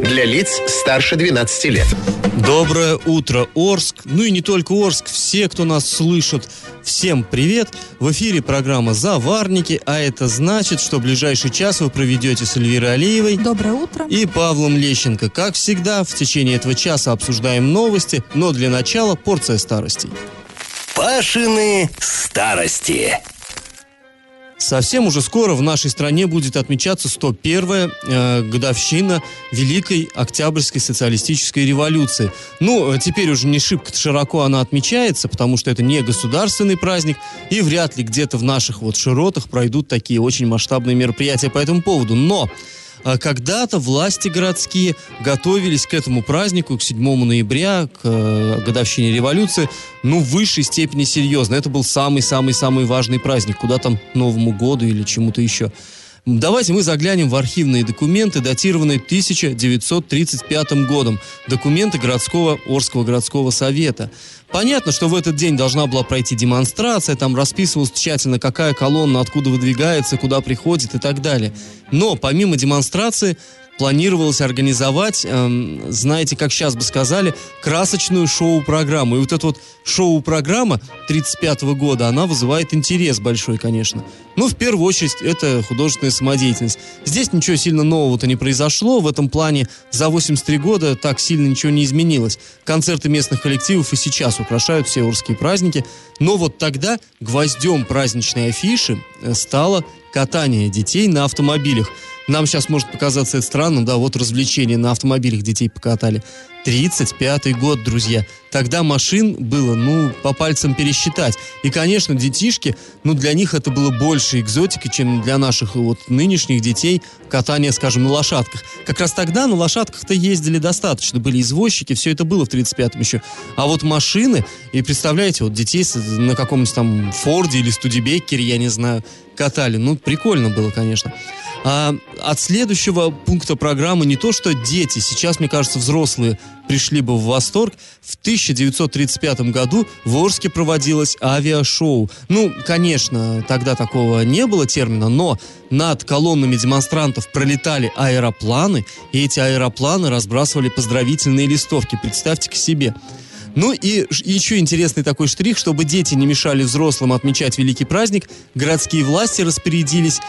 Для лиц старше 12 лет. Доброе утро, Орск. Ну и не только Орск, все, кто нас слышит, всем привет. В эфире программа «Заварники», а это значит, что ближайший час вы проведете с Эльвирой Алиевой. Доброе утро. И Павлом Лещенко. Как всегда, в течение этого часа обсуждаем новости, но для начала порция старостей. Пашины старости. Совсем уже скоро в нашей стране будет отмечаться 101-я э, годовщина Великой Октябрьской социалистической революции. Ну, э, теперь уже не шибко широко она отмечается, потому что это не государственный праздник, и вряд ли где-то в наших вот широтах пройдут такие очень масштабные мероприятия по этому поводу. Но когда-то власти городские готовились к этому празднику, к 7 ноября, к э, годовщине революции, ну, в высшей степени серьезно. Это был самый-самый-самый важный праздник. Куда там Новому году или чему-то еще. Давайте мы заглянем в архивные документы, датированные 1935 годом. Документы городского Орского городского совета. Понятно, что в этот день должна была пройти демонстрация, там расписывалось тщательно, какая колонна, откуда выдвигается, куда приходит и так далее. Но помимо демонстрации планировалось организовать, эм, знаете, как сейчас бы сказали, красочную шоу-программу. И вот эта вот шоу-программа 35 года, она вызывает интерес большой, конечно. Ну, в первую очередь, это художественная самодеятельность. Здесь ничего сильно нового-то не произошло. В этом плане за 83 года так сильно ничего не изменилось. Концерты местных коллективов и сейчас украшают все урские праздники. Но вот тогда гвоздем праздничной афиши э, стало катание детей на автомобилях. Нам сейчас может показаться это странным, да, вот развлечения на автомобилях детей покатали. 35-й год, друзья. Тогда машин было, ну, по пальцам пересчитать. И, конечно, детишки, ну, для них это было больше экзотики, чем для наших вот нынешних детей катание, скажем, на лошадках. Как раз тогда на лошадках-то ездили достаточно, были извозчики, все это было в 35-м еще. А вот машины, и представляете, вот детей на каком-нибудь там Форде или Студебеккере, я не знаю, катали. Ну, прикольно было, конечно. А от следующего пункта программы не то, что дети, сейчас, мне кажется, взрослые пришли бы в восторг. В 1935 году в Орске проводилось авиашоу. Ну, конечно, тогда такого не было термина, но над колоннами демонстрантов пролетали аэропланы, и эти аэропланы разбрасывали поздравительные листовки. Представьте к себе. Ну и еще интересный такой штрих, чтобы дети не мешали взрослым отмечать великий праздник, городские власти распорядились,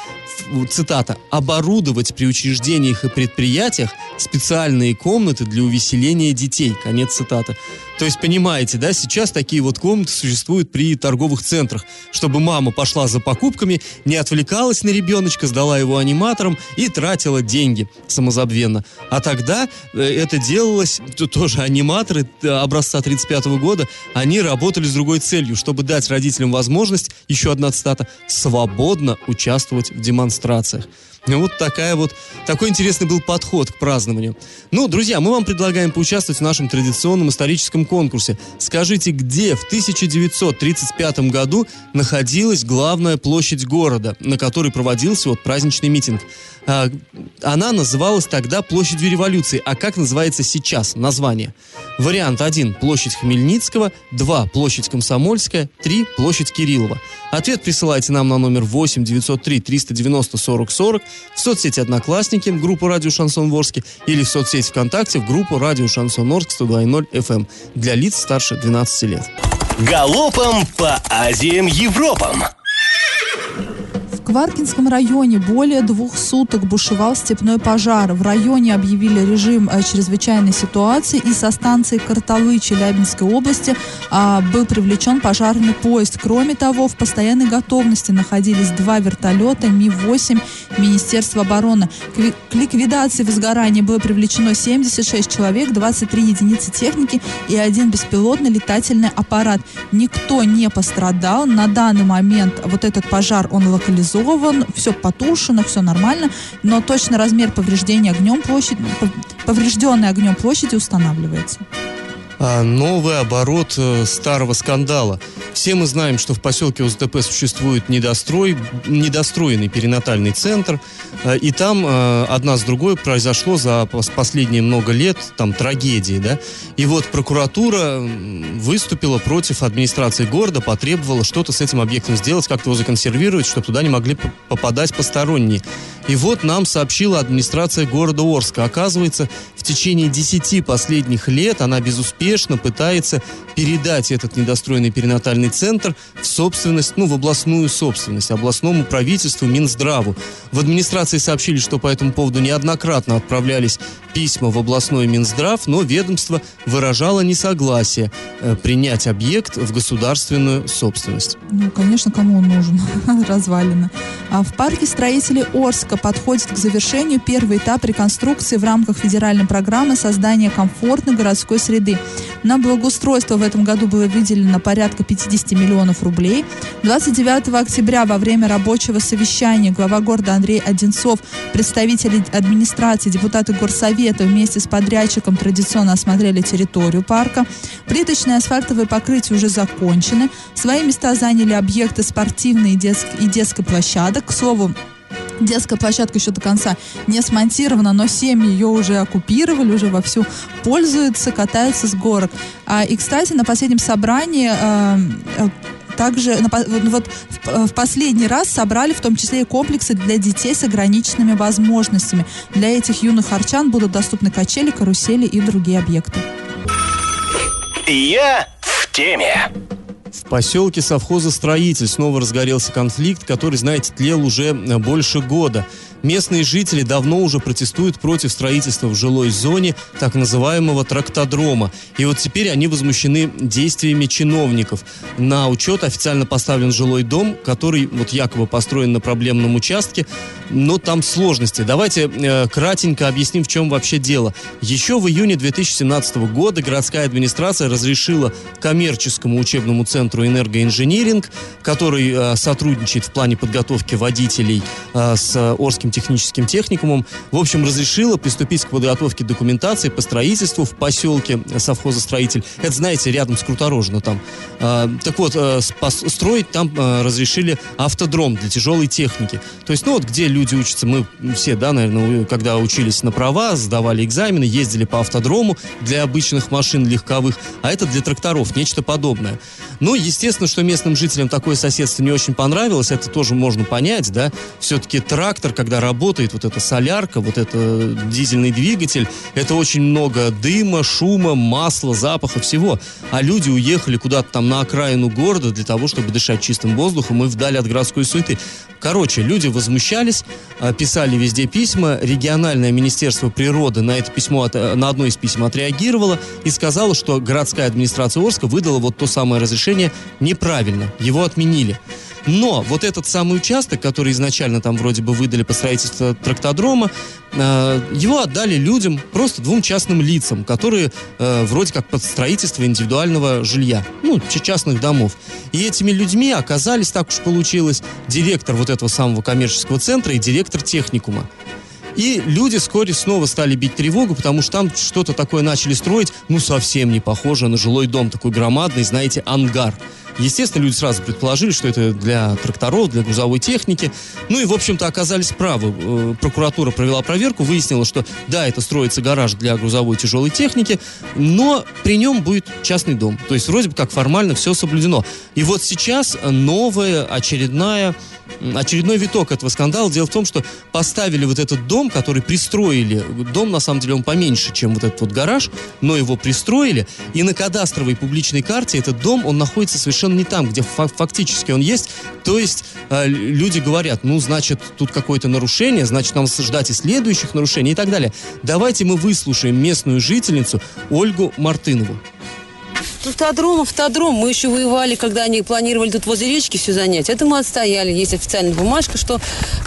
цитата, оборудовать при учреждениях и предприятиях специальные комнаты для увеселения детей. Конец цитаты. То есть, понимаете, да, сейчас такие вот комнаты существуют при торговых центрах, чтобы мама пошла за покупками, не отвлекалась на ребеночка, сдала его аниматорам и тратила деньги самозабвенно. А тогда э, это делалось, то, тоже аниматоры э, образца 35 года, они работали с другой целью, чтобы дать родителям возможность, еще одна цитата, свободно участвовать в демонстрациях. Вот такая вот, такой интересный был подход к празднованию. Ну, друзья, мы вам предлагаем поучаствовать в нашем традиционном историческом конкурсе. Скажите, где в 1935 году находилась главная площадь города, на которой проводился вот праздничный митинг? А, она называлась тогда Площадью революции. А как называется сейчас название? Вариант 1 – площадь Хмельницкого, 2 – площадь Комсомольская, 3 – площадь Кириллова. Ответ присылайте нам на номер 8 903 390 40 40 в соцсети «Одноклассники» группу «Радио Шансон Ворске» или в соцсети ВКонтакте в группу «Радио Шансон Орск» 102.0 FM эм для лиц старше 12 лет. Галопом по Азиям Европам! Кваркинском районе более двух суток бушевал степной пожар. В районе объявили режим э, чрезвычайной ситуации и со станции Картовы Челябинской области а, был привлечен пожарный поезд. Кроме того, в постоянной готовности находились два вертолета Ми-8 Министерства обороны. К ликвидации возгорания было привлечено 76 человек, 23 единицы техники и один беспилотный летательный аппарат. Никто не пострадал. На данный момент вот этот пожар, он локализован организован, все потушено, все нормально, но точно размер повреждения огнем площади, поврежденной огнем площади устанавливается. А, новый оборот э, старого скандала. Все мы знаем, что в поселке УЗТП существует недострой, недостроенный перинатальный центр, э, и там э, одна с другой произошло за последние много лет там трагедии, да. И вот прокуратура выступила против администрации города, потребовала что-то с этим объектом сделать, как-то его законсервировать, чтобы туда не могли попадать посторонние. И вот нам сообщила администрация города Орска. Оказывается, в течение 10 последних лет она безуспешно пытается передать этот недостроенный перинатальный центр в собственность, ну, в областную собственность, областному правительству, Минздраву. В администрации сообщили, что по этому поводу неоднократно отправлялись письма в областной Минздрав, но ведомство выражало несогласие э, принять объект в государственную собственность. Ну, конечно, кому он нужен? Развалина. А в парке строителей Орска подходит к завершению первый этап реконструкции в рамках федеральной программы создания комфортной городской среды. На благоустройство в этом году было выделено порядка 50 миллионов рублей. 29 октября во время рабочего совещания глава города Андрей Одинцов, представители администрации, депутаты горсовета вместе с подрядчиком традиционно осмотрели территорию парка. Плиточные асфальтовые покрытия уже закончены. Свои места заняли объекты спортивной и, детск- и детской площадок. К слову, Детская площадка еще до конца не смонтирована, но семьи ее уже оккупировали, уже вовсю пользуются, катаются с горок. А, и, кстати, на последнем собрании э, э также ну вот в, последний раз собрали в том числе и комплексы для детей с ограниченными возможностями. Для этих юных арчан будут доступны качели, карусели и другие объекты. Я в теме. В поселке совхоза «Строитель» снова разгорелся конфликт, который, знаете, тлел уже больше года. Местные жители давно уже протестуют против строительства в жилой зоне так называемого трактодрома. И вот теперь они возмущены действиями чиновников. На учет официально поставлен жилой дом, который вот якобы построен на проблемном участке, но там сложности. Давайте э, кратенько объясним, в чем вообще дело. Еще в июне 2017 года городская администрация разрешила коммерческому учебному центру «Энергоинжиниринг», который э, сотрудничает в плане подготовки водителей э, с Орским Московским техническим техникумом, в общем, разрешила приступить к подготовке документации по строительству в поселке совхоза «Строитель». Это, знаете, рядом с Круторожно там. А, так вот, а, строить там а, разрешили автодром для тяжелой техники. То есть, ну вот, где люди учатся, мы все, да, наверное, когда учились на права, сдавали экзамены, ездили по автодрому для обычных машин легковых, а это для тракторов, нечто подобное. Ну, естественно, что местным жителям такое соседство не очень понравилось, это тоже можно понять, да. Все-таки трактор, когда работает вот эта солярка, вот это дизельный двигатель, это очень много дыма, шума, масла, запаха, всего. А люди уехали куда-то там на окраину города для того, чтобы дышать чистым воздухом и вдали от городской суеты. Короче, люди возмущались, а, писали везде письма. Региональное министерство природы на это письмо, на одно из писем отреагировало и сказало, что городская администрация Орска выдала вот то самое разрешение неправильно. Его отменили. Но вот этот самый участок, который изначально там вроде бы выдали по строительству трактодрома, э, его отдали людям, просто двум частным лицам, которые э, вроде как под строительство индивидуального жилья, ну, частных домов. И этими людьми оказались, так уж получилось, директор вот этого самого коммерческого центра и директор техникума. И люди вскоре снова стали бить тревогу, потому что там что-то такое начали строить, ну, совсем не похоже на жилой дом, такой громадный, знаете, ангар. Естественно, люди сразу предположили, что это для тракторов, для грузовой техники. Ну и, в общем-то, оказались правы. Э, прокуратура провела проверку, выяснила, что да, это строится гараж для грузовой тяжелой техники, но при нем будет частный дом. То есть вроде бы как формально все соблюдено. И вот сейчас новая очередная очередной виток этого скандала. Дело в том, что поставили вот этот дом, который пристроили. Дом, на самом деле, он поменьше, чем вот этот вот гараж, но его пристроили. И на кадастровой публичной карте этот дом, он находится совершенно не там, где фактически он есть. То есть э, люди говорят, ну, значит, тут какое-то нарушение, значит, нам ждать и следующих нарушений и так далее. Давайте мы выслушаем местную жительницу Ольгу Мартынову. Автодром, автодром. Мы еще воевали, когда они планировали тут возле речки все занять. Это мы отстояли. Есть официальная бумажка, что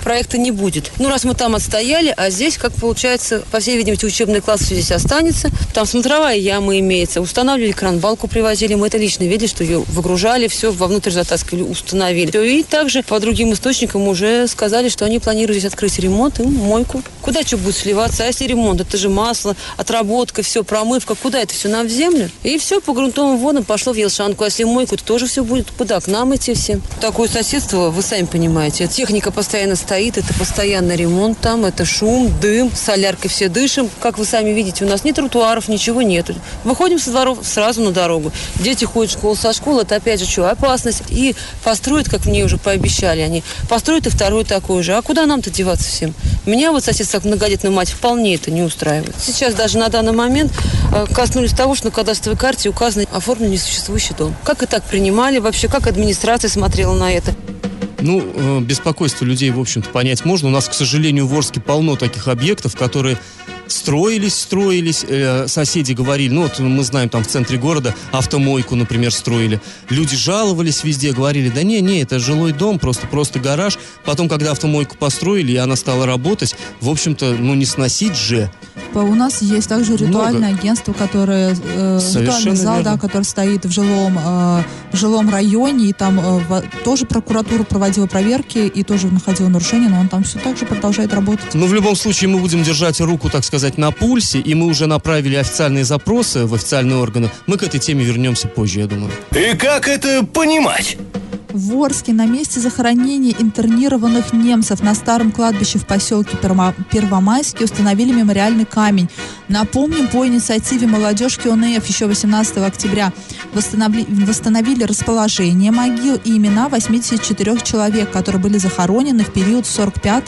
проекта не будет. Ну, раз мы там отстояли, а здесь, как получается, по всей видимости, учебный класс все здесь останется. Там смотровая яма имеется. Устанавливали кран, балку привозили. Мы это лично видели, что ее выгружали, все вовнутрь затаскивали, установили. И также по другим источникам уже сказали, что они планируют здесь открыть ремонт и мойку. Куда что будет сливаться? А если ремонт? Это же масло, отработка, все, промывка. Куда это все? Нам в землю? И все по грунтовым водам пошло в Елшанку. А если мойку, то тоже все будет куда? К нам идти все. Такое соседство, вы сами понимаете. Техника постоянно стоит, это постоянно ремонт там, это шум, дым, соляркой все дышим. Как вы сами видите, у нас ни тротуаров, ничего нет. Выходим со дворов сразу на дорогу. Дети ходят в школу со школы, это опять же что, опасность. И построят, как мне уже пообещали они, построят и второй такой же. А куда нам-то деваться всем? Меня вот сосед как многодетная мать вполне это не устраивает. Сейчас даже на данный момент э, коснулись того, что на кадастровой карте указано оформлен несуществующий дом. Как и так принимали вообще, как администрация смотрела на это? Ну, э, беспокойство людей, в общем-то, понять можно. У нас, к сожалению, в Орске полно таких объектов, которые строились, строились, э, соседи говорили, ну вот мы знаем там в центре города автомойку, например, строили. Люди жаловались везде, говорили, да не, не, это жилой дом, просто, просто гараж. Потом, когда автомойку построили, и она стала работать, в общем-то, ну не сносить же. У нас есть также ритуальное Много. агентство, которое э, ритуальный зал, верно. да, который стоит в жилом э, в жилом районе, и там э, в, тоже прокуратура проводила проверки и тоже находила нарушения, но он там все так же продолжает работать. Ну в любом случае мы будем держать руку, так сказать, на пульсе, и мы уже направили официальные запросы в официальные органы. Мы к этой теме вернемся позже, я думаю. И как это понимать? В Орске на месте захоронения интернированных немцев на старом кладбище в поселке Первомайске установили мемориальный камень. Напомним, по инициативе молодежки ОНФ еще 18 октября восстановили, восстановили расположение могил и имена 84 человек, которые были захоронены в период с 45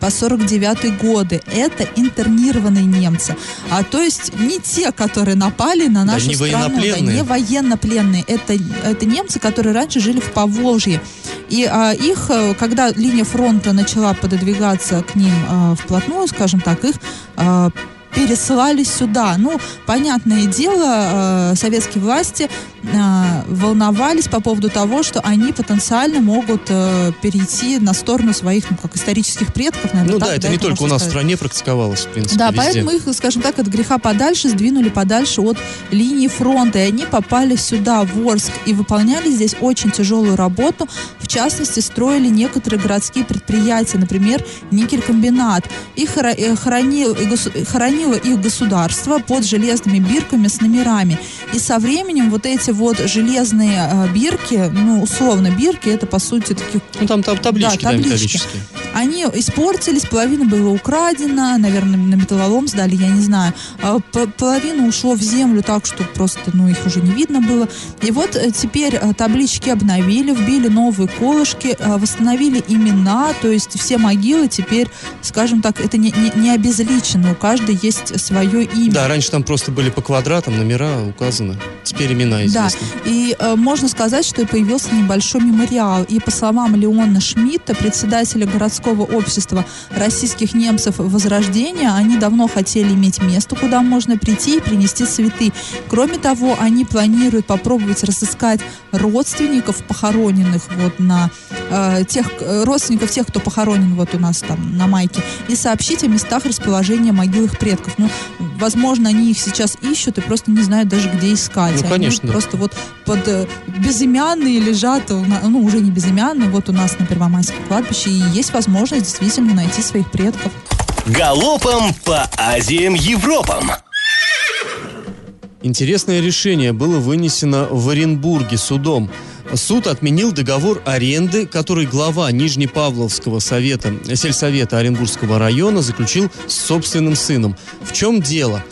по 49 годы. Это интернированные немцы. А то есть не те, которые напали на нашу да, не страну, да, не военнопленные. Это, это немцы, которые раньше жили в Поволжье Поволжье. И а, их, э, когда линия фронта начала пододвигаться к ним а, вплотную, скажем так, их а, пересылали сюда. Ну, понятное дело, э, советские власти э, волновались по поводу того, что они потенциально могут э, перейти на сторону своих, ну, как исторических предков, наверное. Ну так, да, это не только у нас сказать. в стране практиковалось, в принципе, Да, везде. поэтому их, скажем так, от греха подальше сдвинули подальше от линии фронта, и они попали сюда, в Орск, и выполняли здесь очень тяжелую работу, в частности, строили некоторые городские предприятия, например, никелькомбинат. Их хоронил, хоронил хранило их государство под железными бирками с номерами. И со временем вот эти вот железные э, бирки, ну, условно, бирки, это по сути такие... Ну, там, там таблички, да, таблички. Да, они испортились, половина была украдена, наверное, на металлолом сдали, я не знаю. А половина ушло в землю так, что просто, ну, их уже не видно было. И вот э, теперь э, таблички обновили, вбили новые колышки, э, восстановили имена, то есть все могилы теперь, скажем так, это не, не, не обезличено, у каждой есть свое имя. Да, раньше там просто были по квадратам номера указаны, теперь имена известны. Да, и э, можно сказать, что появился небольшой мемориал. И по словам Леона Шмидта, председателя городского городского общества российских немцев Возрождения. Они давно хотели иметь место, куда можно прийти и принести цветы. Кроме того, они планируют попробовать разыскать родственников похороненных вот на э, тех э, родственников тех, кто похоронен вот у нас там на майке, и сообщить о местах расположения могил их предков. Ну, возможно, они их сейчас ищут и просто не знают даже, где искать. Ну, конечно. Они просто вот под э, безымянные лежат, ну, уже не безымянные, вот у нас на Первомайском кладбище, и есть возможность действительно найти своих предков. Галопом по Азиям Европам. Интересное решение было вынесено в Оренбурге судом. Суд отменил договор аренды, который глава Нижнепавловского совета, сельсовета Оренбургского района заключил с собственным сыном. В чем дело?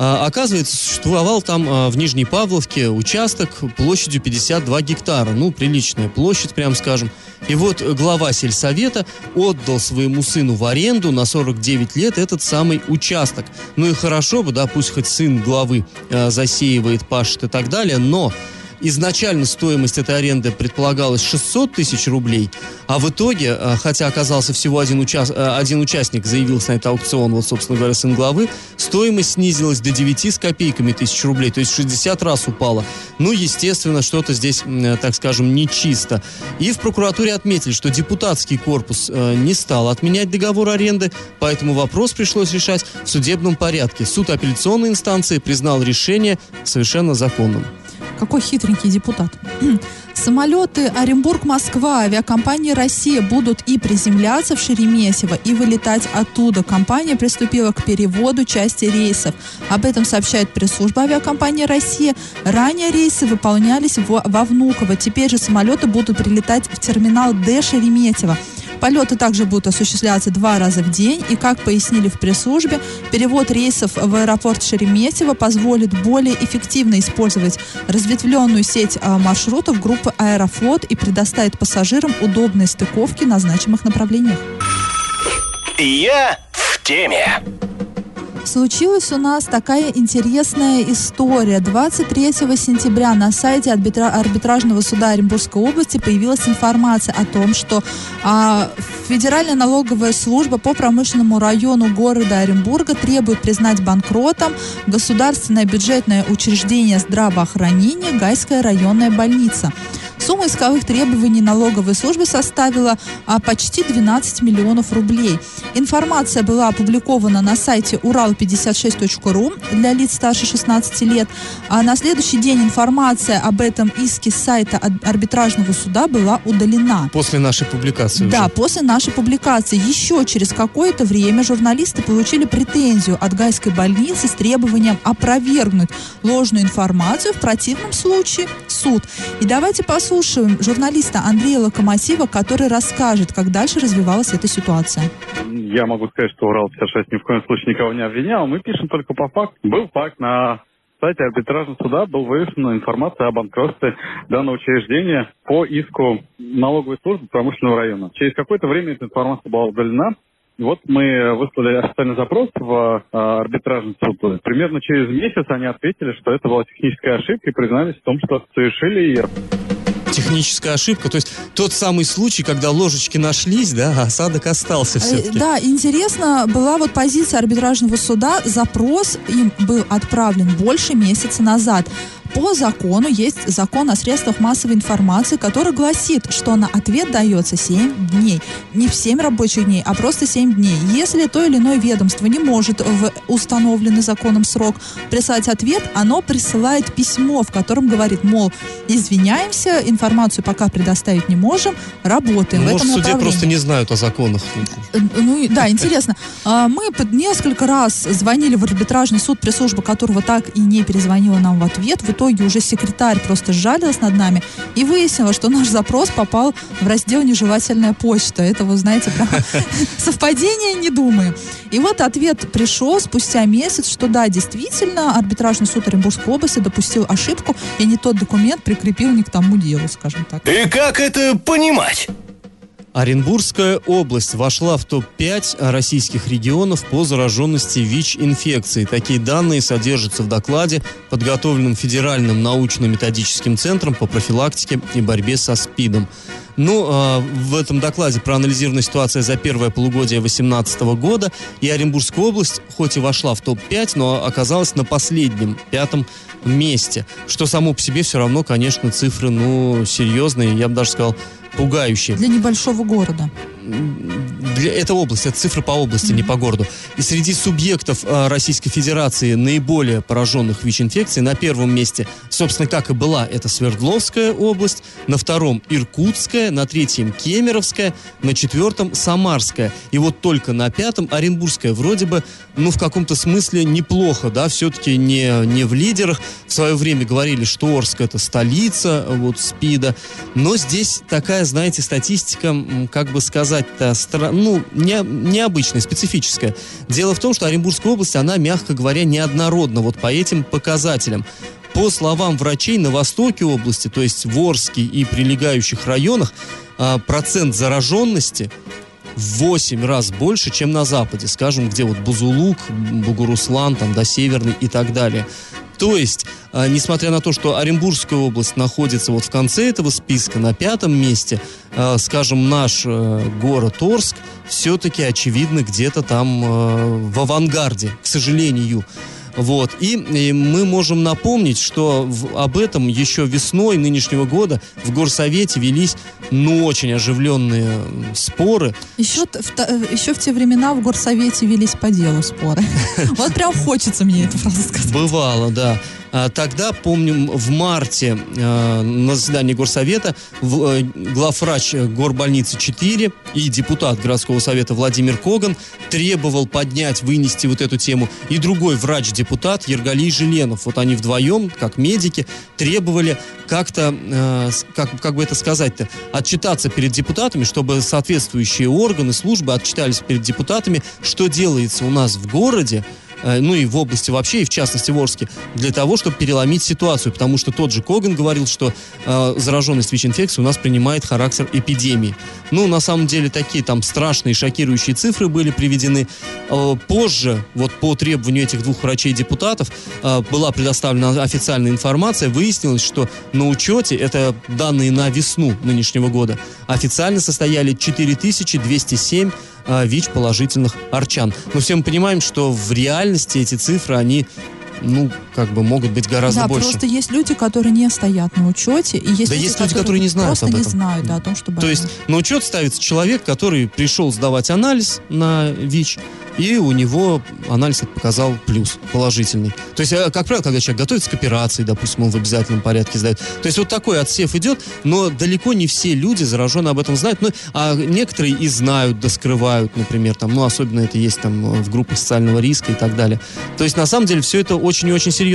А, оказывается, существовал там а, в Нижней Павловке участок площадью 52 гектара. Ну, приличная площадь, прям скажем. И вот глава сельсовета отдал своему сыну в аренду на 49 лет этот самый участок. Ну и хорошо бы, да, пусть хоть сын главы э, засеивает, пашет и так далее, но изначально стоимость этой аренды предполагалась 600 тысяч рублей, а в итоге, э, хотя оказался всего один, уча- э, один участник, заявился на этот аукцион, вот, собственно говоря, сын главы, стоимость снизилась до 9 с копейками тысяч рублей, то есть 60 раз упала. Ну, естественно, что-то здесь, э, так скажем, нечисто. И в прокуратуре отметили, что депутатский корпус не стал отменять договор аренды, поэтому вопрос пришлось решать в судебном порядке. Суд апелляционной инстанции признал решение совершенно законным. Какой хитренький депутат. Самолеты Оренбург-Москва авиакомпании «Россия» будут и приземляться в Шереметьево, и вылетать оттуда. Компания приступила к переводу части рейсов. Об этом сообщает пресс-служба авиакомпании «Россия». Ранее рейсы выполнялись во, во Внуково. Теперь же самолеты будут прилетать в терминал Д Шереметьево. Полеты также будут осуществляться два раза в день, и, как пояснили в пресс-службе, перевод рейсов в аэропорт Шереметьево позволит более эффективно использовать разветвленную сеть а, маршрутов группы «Аэрофлот» и предоставит пассажирам удобные стыковки на значимых направлениях. Я в теме. Случилась у нас такая интересная история. 23 сентября на сайте арбитра- арбитражного суда Оренбургской области появилась информация о том, что а, Федеральная налоговая служба по промышленному району города Оренбурга требует признать банкротом государственное бюджетное учреждение здравоохранения Гайская районная больница. Сумма исковых требований налоговой службы составила а, почти 12 миллионов рублей. Информация была опубликована на сайте урал56.ру для лиц старше 16 лет. А на следующий день информация об этом иске с сайта арбитражного суда была удалена. После нашей публикации Да, уже. после нашей публикации. Еще через какое-то время журналисты получили претензию от Гайской больницы с требованием опровергнуть ложную информацию. В противном случае суд. И давайте послушаем журналиста Андрея Локомотива, который расскажет, как дальше развивалась эта ситуация. Я могу сказать, что Урал-56 ни в коем случае никого не обвинял. Мы пишем только по факту. Был факт на сайте арбитражного суда был вывешена информация о банкротстве данного учреждения по иску налоговой службы промышленного района. Через какое-то время эта информация была удалена. Вот мы выслали официальный запрос в э, арбитражный суд. Примерно через месяц они ответили, что это была техническая ошибка и признались в том, что совершили ее. Техническая ошибка, то есть тот самый случай, когда ложечки нашлись, да, а осадок остался Э, все-таки. Да, интересно, была вот позиция арбитражного суда, запрос им был отправлен больше месяца назад. По закону есть закон о средствах массовой информации, который гласит, что на ответ дается 7 дней. Не в 7 рабочих дней, а просто 7 дней. Если то или иное ведомство не может в установленный законом срок прислать ответ, оно присылает письмо, в котором говорит, мол, извиняемся, информацию пока предоставить не можем, работаем в Может, этом в суде направлении. просто не знают о законах. Э, Ну, да, интересно. А, Мы несколько раз звонили в арбитражный суд, пресс-служба которого так и не перезвонила нам в ответ. В итоге уже секретарь просто сжалилась над нами и выяснила, что наш запрос попал в раздел «Нежелательная почта». Это, вы знаете, прям совпадение, не думаем. И вот ответ пришел спустя месяц, что да, действительно, арбитражный суд Оренбургской области допустил ошибку и не тот документ прикрепил не к тому делу, скажем так. И как это понимать? Оренбургская область вошла в топ-5 российских регионов по зараженности ВИЧ-инфекцией. Такие данные содержатся в докладе, подготовленном Федеральным научно-методическим центром по профилактике и борьбе со СПИДом. Ну, э, в этом докладе проанализирована ситуация за первое полугодие 2018 года, и Оренбургская область, хоть и вошла в топ-5, но оказалась на последнем, пятом месте, что само по себе все равно, конечно, цифры, ну, серьезные, я бы даже сказал, пугающие. Для небольшого города. Для это область, это цифры по области, не по городу. И среди субъектов э, Российской Федерации наиболее пораженных ВИЧ-инфекцией на первом месте, собственно, как и была, это Свердловская область, на втором Иркутская, на третьем Кемеровская, на четвертом Самарская. И вот только на пятом Оренбургская. Вроде бы, ну, в каком-то смысле неплохо, да, все-таки не, не в лидерах. В свое время говорили, что Орск это столица вот СПИДа. Но здесь такая, знаете, статистика, как бы сказать-то, стра- ну, не, необычная, специфическая. Дело в том, что Оренбургская область, она, мягко говоря, неоднородна вот по этим показателям. По словам врачей, на востоке области, то есть в Орске и прилегающих районах, а, процент зараженности в 8 раз больше, чем на Западе, скажем, где вот Бузулук, Бугуруслан, там, до Северный и так далее. То есть, а, несмотря на то, что Оренбургская область находится вот в конце этого списка, на пятом месте, а, скажем, наш э, город Орск все-таки, очевидно, где-то там э, в авангарде, к сожалению. Вот. И, и мы можем напомнить, что в, об этом еще весной нынешнего года в Горсовете велись, ну, очень оживленные споры. Еще, в, та- еще в те времена в горсовете велись по делу споры. Вот прям хочется мне это просто сказать. Бывало, да. А, Тогда, помним, в марте э, на заседании Горсовета э, главврач Горбольницы 4 и депутат городского совета Владимир Коган требовал поднять, вынести вот эту тему. И другой врач-депутат Ергалий Желенов. Вот они вдвоем, как медики, требовали как-то, с- как, как бы это сказать-то, отчитаться перед депутатами, чтобы соответствующие органы, службы отчитались перед депутатами, что делается у нас в городе, ну и в области вообще, и в частности в Орске, для того, чтобы переломить ситуацию. Потому что тот же Коган говорил, что э, зараженность ВИЧ-инфекцией у нас принимает характер эпидемии. Ну, на самом деле, такие там страшные, шокирующие цифры были приведены. Э, позже, вот по требованию этих двух врачей-депутатов, э, была предоставлена официальная информация. Выяснилось, что на учете, это данные на весну нынешнего года, официально состояли 4207 э, ВИЧ-положительных арчан. Но все мы понимаем, что в реальности эти цифры, они, ну, как бы могут быть гораздо да, больше. просто есть люди, которые не стоят на учете, и есть Да люди, есть люди, которые не знают просто об не этом. знают, да, о том, что То есть на учет ставится человек, который пришел сдавать анализ на ВИЧ, и у него анализ показал плюс, положительный. То есть, э, как правило, когда человек готовится к операции, допустим, он в обязательном порядке сдает. То есть вот такой отсев идет, но далеко не все люди зараженные об этом знают. Ну, а некоторые и знают, да скрывают, например, там, ну, особенно это есть там в группах социального риска и так далее. То есть, на самом деле, все это очень и очень серьезно.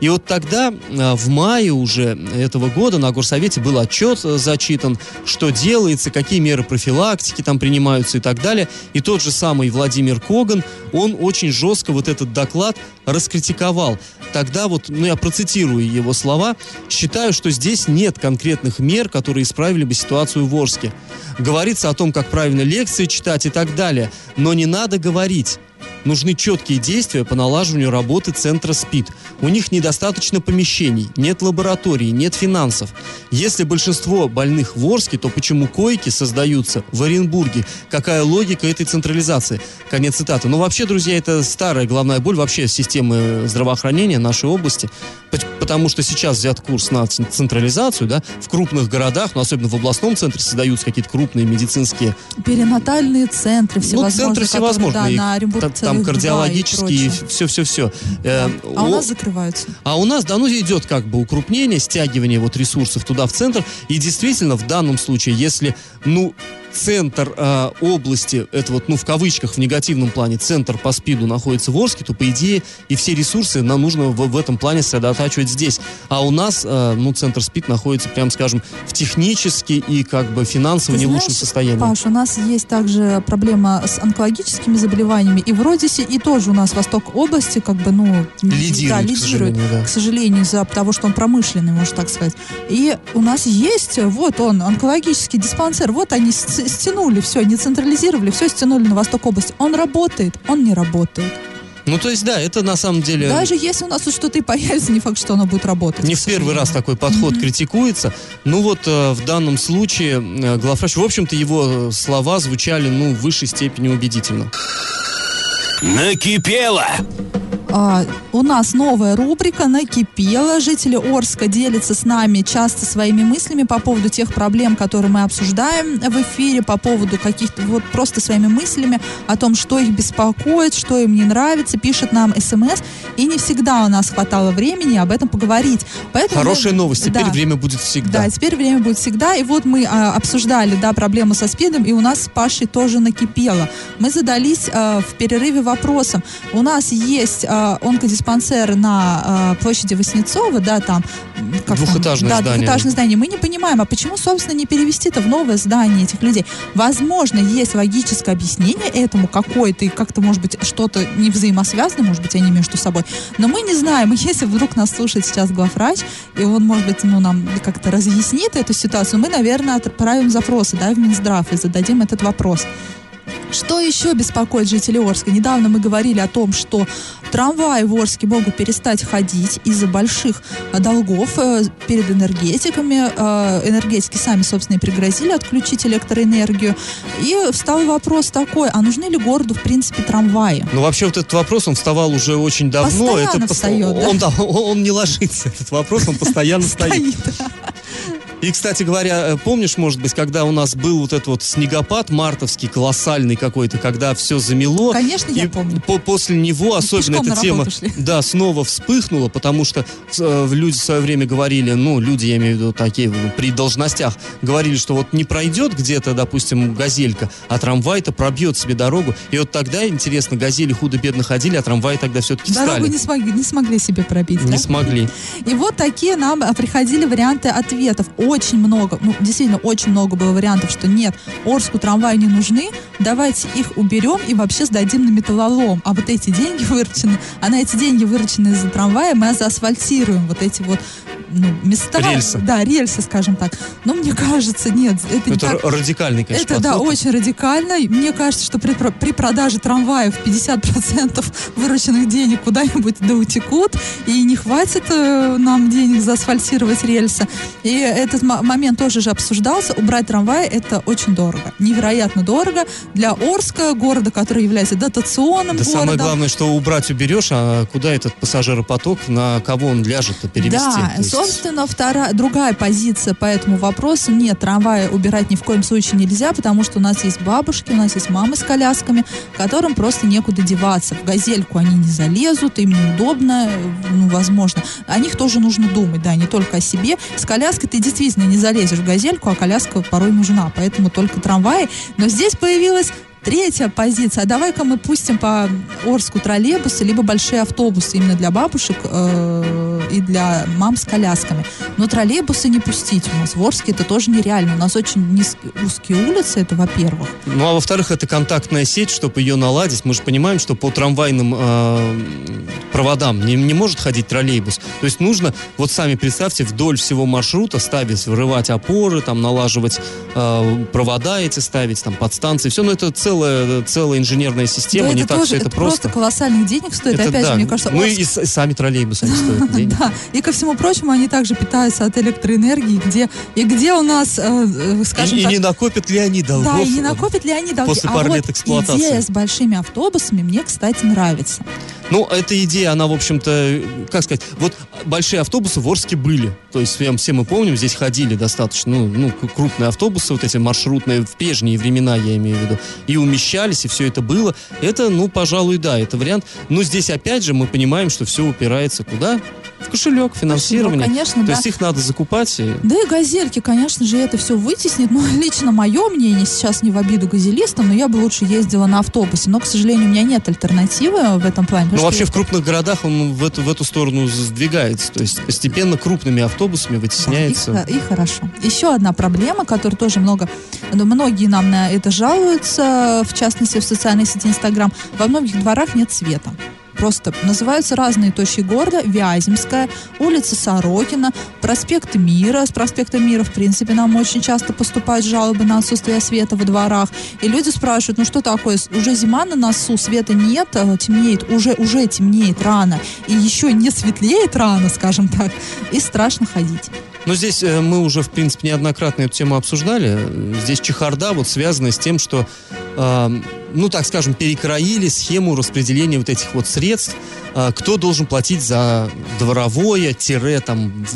И вот тогда, э, в мае уже этого года на Горсовете был отчет э, зачитан, что делается, какие меры профилактики там принимаются и так далее. И тот же самый Владимир Коган, он очень жестко вот этот доклад раскритиковал. Тогда вот, ну я процитирую его слова, считаю, что здесь нет конкретных мер, которые исправили бы ситуацию в Орске. Говорится о том, как правильно лекции читать и так далее, но не надо говорить. Нужны четкие действия по налаживанию работы центра СПИД. У них недостаточно помещений, нет лаборатории, нет финансов. Если большинство больных в Орске, то почему койки создаются в Оренбурге? Какая логика этой централизации? Конец цитаты. Ну, вообще, друзья, это старая головная боль вообще системы здравоохранения нашей области. Пот- Потому что сейчас взят курс на централизацию, да, в крупных городах, но особенно в областном центре создаются какие-то крупные медицинские перинатальные центры ну, всевозможные. центры которые, всевозможные. Да, на Оренбург там кардиологические, все-все-все. А у нас закрываются. А у нас, да, ну идет как бы укрупнение, стягивание вот ресурсов туда в центр. И действительно, в данном случае, если, ну, центр э, области, это вот, ну, в кавычках, в негативном плане, центр по СПИДу находится в Орске, то, по идее, и все ресурсы нам нужно в, в этом плане сосредотачивать здесь. А у нас, э, ну, центр СПИД находится, прям скажем, в технически и как бы финансово Ты не знаешь, лучшем состоянии. Паш, у нас есть также проблема с онкологическими заболеваниями, и вроде се- и тоже у нас Восток области как бы, ну... Лидирует, да, к лидирует, сожалению, да. к сожалению, из-за того, что он промышленный, можно так сказать. И у нас есть, вот он, онкологический диспансер, вот они с- стянули все, не централизировали, все стянули на Восток области. Он работает, он не работает. Ну, то есть, да, это на самом деле... Даже если у нас тут что-то и появится, не факт, что оно будет работать. Не в первый раз такой подход критикуется. Ну вот э, в данном случае э, главврач, в общем-то, его слова звучали, ну, в высшей степени убедительно. Накипело! А, у нас новая рубрика «Накипело». Жители Орска делятся с нами часто своими мыслями по поводу тех проблем, которые мы обсуждаем в эфире, по поводу каких-то, вот просто своими мыслями о том, что их беспокоит, что им не нравится, пишет нам смс. И не всегда у нас хватало времени об этом поговорить. Поэтому мы- Хорошая новость, теперь Да. время будет всегда. Да, теперь время будет всегда. И вот мы а, обсуждали, да, проблему со СПИДом, и у нас с Пашей тоже накипело. Мы задались а, в перерыве вопросом. У нас есть а, онкодиспансер на а, площади Васнецова, да, там... как там? Двухэтажное да, здание. двухэтажное здание. Мы не понимаем, а почему, собственно, не перевести это в новое здание этих людей? Возможно, есть логическое объяснение этому какое-то, и как-то, может быть, что-то не взаимосвязано, может быть, они между собой. Но мы не знаем, если вдруг нас слушает сейчас главврач, и он, может быть, ну, нам как-то разъяснит эту ситуацию, мы, наверное, отправим запросы да, в Минздрав и зададим этот вопрос. Что еще беспокоит жителей Орска? Недавно мы говорили о том, что трамваи в Орске могут перестать ходить из-за больших э, долгов э, перед энергетиками. Э, энергетики сами, собственно, и пригрозили отключить электроэнергию. И встал вопрос такой, а нужны ли городу, в принципе, трамваи? Ну, вообще, вот этот вопрос, он вставал уже очень давно. Постоянно это встает, да? он, он, он не ложится, этот вопрос, он постоянно стоит. Стоит. И, кстати говоря, э, помнишь, может быть, когда у нас был вот этот вот снегопад мартовский, колоссальный какой-то, когда все замело. Конечно, я помню. по- после него особенно эта тема, шли. да, снова вспыхнула, потому что э, люди в свое время говорили, ну, люди, я имею в виду такие при должностях, говорили, что вот не пройдет где-то, допустим, газелька, а трамвай-то пробьет себе дорогу. И вот тогда, интересно, газели худо-бедно ходили, а трамваи тогда все-таки Дорогу встали. не смогли, не смогли себе пробить. Не да? смогли. И вот такие нам а, приходили варианты ответов. Очень много, ну, действительно, очень много было вариантов, что нет, Орску трамваи не нужны, давайте их уберем и вообще сдадим на металлолом. А вот эти деньги выручены, а на эти деньги, вырученные за трамвая, мы заасфальтируем вот эти вот ну, места. Рельсы. Да, рельсы, скажем так. Но мне кажется, нет, это, Это так. радикальный, конечно, Это, да, подход. очень радикально. Мне кажется, что при, при продаже трамваев 50% вырученных денег куда-нибудь да утекут, и не хватит э, нам денег заасфальтировать рельсы. И этот момент тоже же обсуждался. Убрать трамваи это очень дорого. Невероятно дорого для Орска, города, который является дотационным Да самое городом. главное, что убрать уберешь, а куда этот пассажиропоток, на кого он ляжет-то перевести? Да, есть- собственно, вторая, другая позиция по этому вопросу. Нет, трамваи убирать ни в коем случае нельзя, потому что у нас есть бабушки, у нас есть мамы с колясками, которым просто некуда деваться. В газельку они не залезут, им неудобно, ну, возможно. О них тоже нужно думать, да, не только о себе. С коляской ты действительно не залезешь в газельку, а коляска порой нужна, поэтому только трамваи. Но здесь появилась Третья позиция. А давай-ка мы пустим по Орску троллейбусы, либо большие автобусы именно для бабушек э, и для мам с колясками. Но троллейбусы не пустить у нас. В Орске это тоже нереально. У нас очень низкие, узкие улицы, это во-первых. Ну, а во-вторых, это контактная сеть, чтобы ее наладить. Мы же понимаем, что по трамвайным э, проводам не, не может ходить троллейбус. То есть нужно, вот сами представьте, вдоль всего маршрута ставить, вырывать опоры, там, налаживать э, провода эти ставить, там, подстанции. Все, ну, это целая, целая инженерная система, Да не это так тоже, все это, это просто колоссальных денег стоит. Это Опять да. же, мне кажется, ну Орск- и, и сами троллейбусы стоят денег. Да, и ко всему прочему, они также питаются от электроэнергии, где и где у нас, э, э, скажем И, и так, не накопят ли они долгов? Да, и не накопят ли они долги. после а пары вот лет эксплуатации. идея с большими автобусами мне, кстати, нравится. Ну, эта идея, она, в общем-то, как сказать, вот большие автобусы в Орске были. То есть, прям все мы помним, здесь ходили достаточно, ну, ну, крупные автобусы, вот эти маршрутные, в прежние времена, я имею в виду, и умещались, и все это было. Это, ну, пожалуй, да, это вариант. Но здесь, опять же, мы понимаем, что все упирается куда? В кошелек, финансирование. конечно, То да. есть их надо закупать. и- Да и газельки, конечно же, это все вытеснит. Но лично мое мнение, сейчас не в обиду газелистам, но я бы лучше ездила на автобусе. Но, к сожалению, у меня нет альтернативы в этом плане. Ну, вообще в крупных городах он в эту, в эту сторону сдвигается. То есть постепенно крупными автобусами вытесняется. И, и хорошо. Еще одна проблема, которую тоже много, ну, многие нам на это жалуются, в частности в социальной сети Инстаграм. Во многих дворах нет света. Просто называются разные точки города. Вяземская, улица Сорокина, проспект Мира. С проспекта Мира, в принципе, нам очень часто поступают жалобы на отсутствие света во дворах. И люди спрашивают, ну что такое, уже зима на носу, света нет, э, темнеет, уже, уже темнеет рано. И еще не светлеет рано, скажем так. И страшно ходить. Но здесь э, мы уже, в принципе, неоднократно эту тему обсуждали. Здесь чехарда вот связана с тем, что, э, ну, так скажем, перекроили схему распределения вот этих вот средств. Э, кто должен платить за дворовое, тире, там,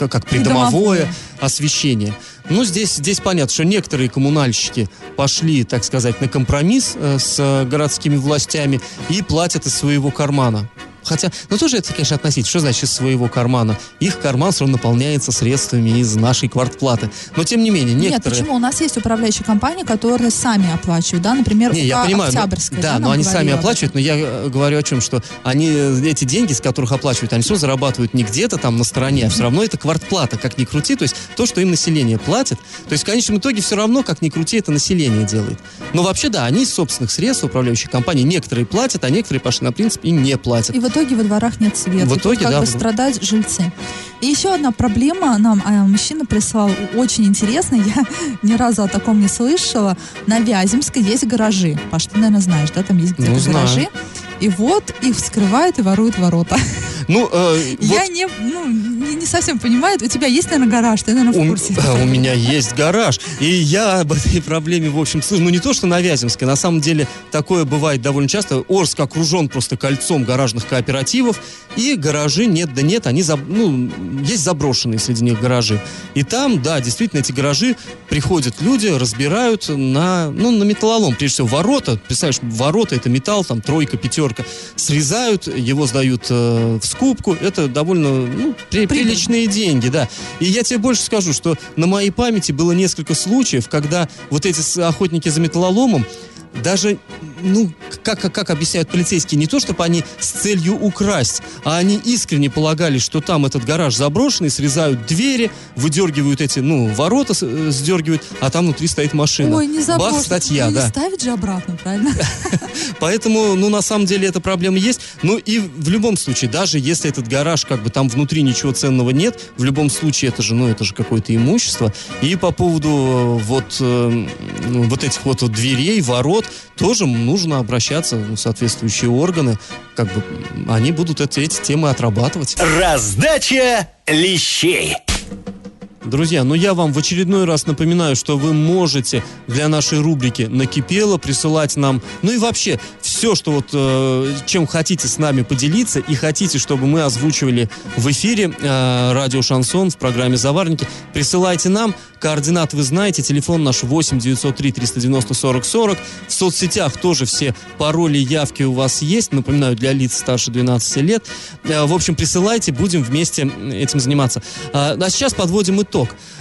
э, как, придомовое освещение. Ну, здесь, здесь понятно, что некоторые коммунальщики пошли, так сказать, на компромисс э, с городскими властями и платят из своего кармана. Хотя, ну тоже это, конечно, относительно. Что значит из своего кармана? Их карман все равно наполняется средствами из нашей квартплаты. Но тем не менее, Нет, некоторые... почему? У нас есть управляющие компании, которые сами оплачивают, да, например, Не, я понимаю, но- Октябрьская. да, нам но они сами оплачивают, но я э, говорю о чем, что они э, эти деньги, с которых оплачивают, они все зарабатывают не где-то там на стороне, а все равно это квартплата, как ни крути, то есть то, что им население платит. То есть в конечном итоге все равно, как ни крути, это население делает. Но вообще, да, они из собственных средств, управляющих компаний, некоторые платят, а некоторые пошли на принцип и не платят. И в итоге итоге во дворах нет света. В И тут итоге, как да, бы страдают жильцы. И еще одна проблема нам а, мужчина прислал очень интересно. Я ни разу о таком не слышала. На Вяземской есть гаражи. Паш, ты, наверное, знаешь, да, там есть где-то Ну, знаю. гаражи. И вот их вскрывают и воруют ворота. Ну, э, вот Я не, ну, не, не совсем понимаю. У тебя есть, наверное, гараж? Ты, наверное, в У, курсе. а, у меня есть гараж. И я об этой проблеме, в общем, слышу. Ну, не то, что на Вяземской. На самом деле, такое бывает довольно часто. Орск окружен просто кольцом гаражных кооперативов. И гаражи нет да нет. Они, заб- ну, есть заброшенные среди них гаражи. И там, да, действительно, эти гаражи приходят люди, разбирают на, ну, на металлолом. Прежде всего, ворота. Представляешь, ворота это металл, там, тройка, пятерка. Срезают, его сдают э, в скупку. Это довольно, ну, при- приличные деньги, да. И я тебе больше скажу, что на моей памяти было несколько случаев, когда вот эти охотники за металлоломом даже, ну, как, как, как объясняют полицейские, не то, чтобы они с целью украсть, а они искренне полагали, что там этот гараж заброшенный, срезают двери, выдергивают эти, ну, ворота э, сдергивают, а там внутри стоит машина. Ой, не забыл. Бах, статья, ну, да. Ставить же обратно, правильно? Поэтому, ну, на самом деле, эта проблема есть. Ну, и в любом случае, даже если этот гараж, как бы там внутри ничего ценного нет, в любом случае, это же, ну, это же какое-то имущество. И по поводу э, вот, э, вот этих вот, вот дверей, ворот, тоже нужно обращаться в соответствующие органы. Как бы они будут эти, эти темы отрабатывать. Раздача лещей. Друзья, ну я вам в очередной раз напоминаю, что вы можете для нашей рубрики «Накипело» присылать нам, ну и вообще, все, что вот, э, чем хотите с нами поделиться и хотите, чтобы мы озвучивали в эфире э, радио «Шансон» в программе «Заварники», присылайте нам. Координаты вы знаете, телефон наш 8 903 390 40 40. В соцсетях тоже все пароли, явки у вас есть. Напоминаю, для лиц старше 12 лет. Э, В общем, присылайте, будем вместе этим заниматься. А а сейчас подводим итог.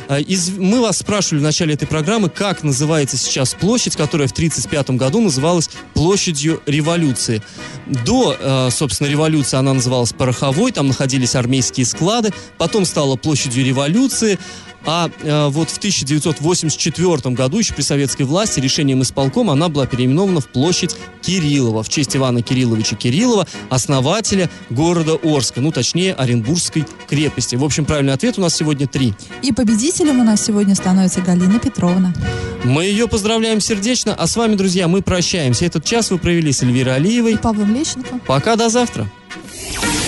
А, из- мы вас спрашивали в начале этой программы, как называется сейчас площадь, которая в 1935 году называлась площадью революции. До, э, собственно, революции она называлась Пороховой, там находились армейские склады, потом стала площадью революции, а э, вот в 1984 году, еще при советской власти, решением исполкома она была переименована в площадь Кириллова в честь Ивана Кирилловича Кириллова, основателя города Орска, ну, точнее, Оренбургской крепости. В общем, правильный ответ у нас сегодня три. И победителем у нас сегодня становится Галина Петровна. Мы ее поздравляем сердечно, а с вами, друзья, мы прощаемся. Этот час вы провели с Эльвирой И Алиевой. Павлом Лещенко. Пока, до завтра.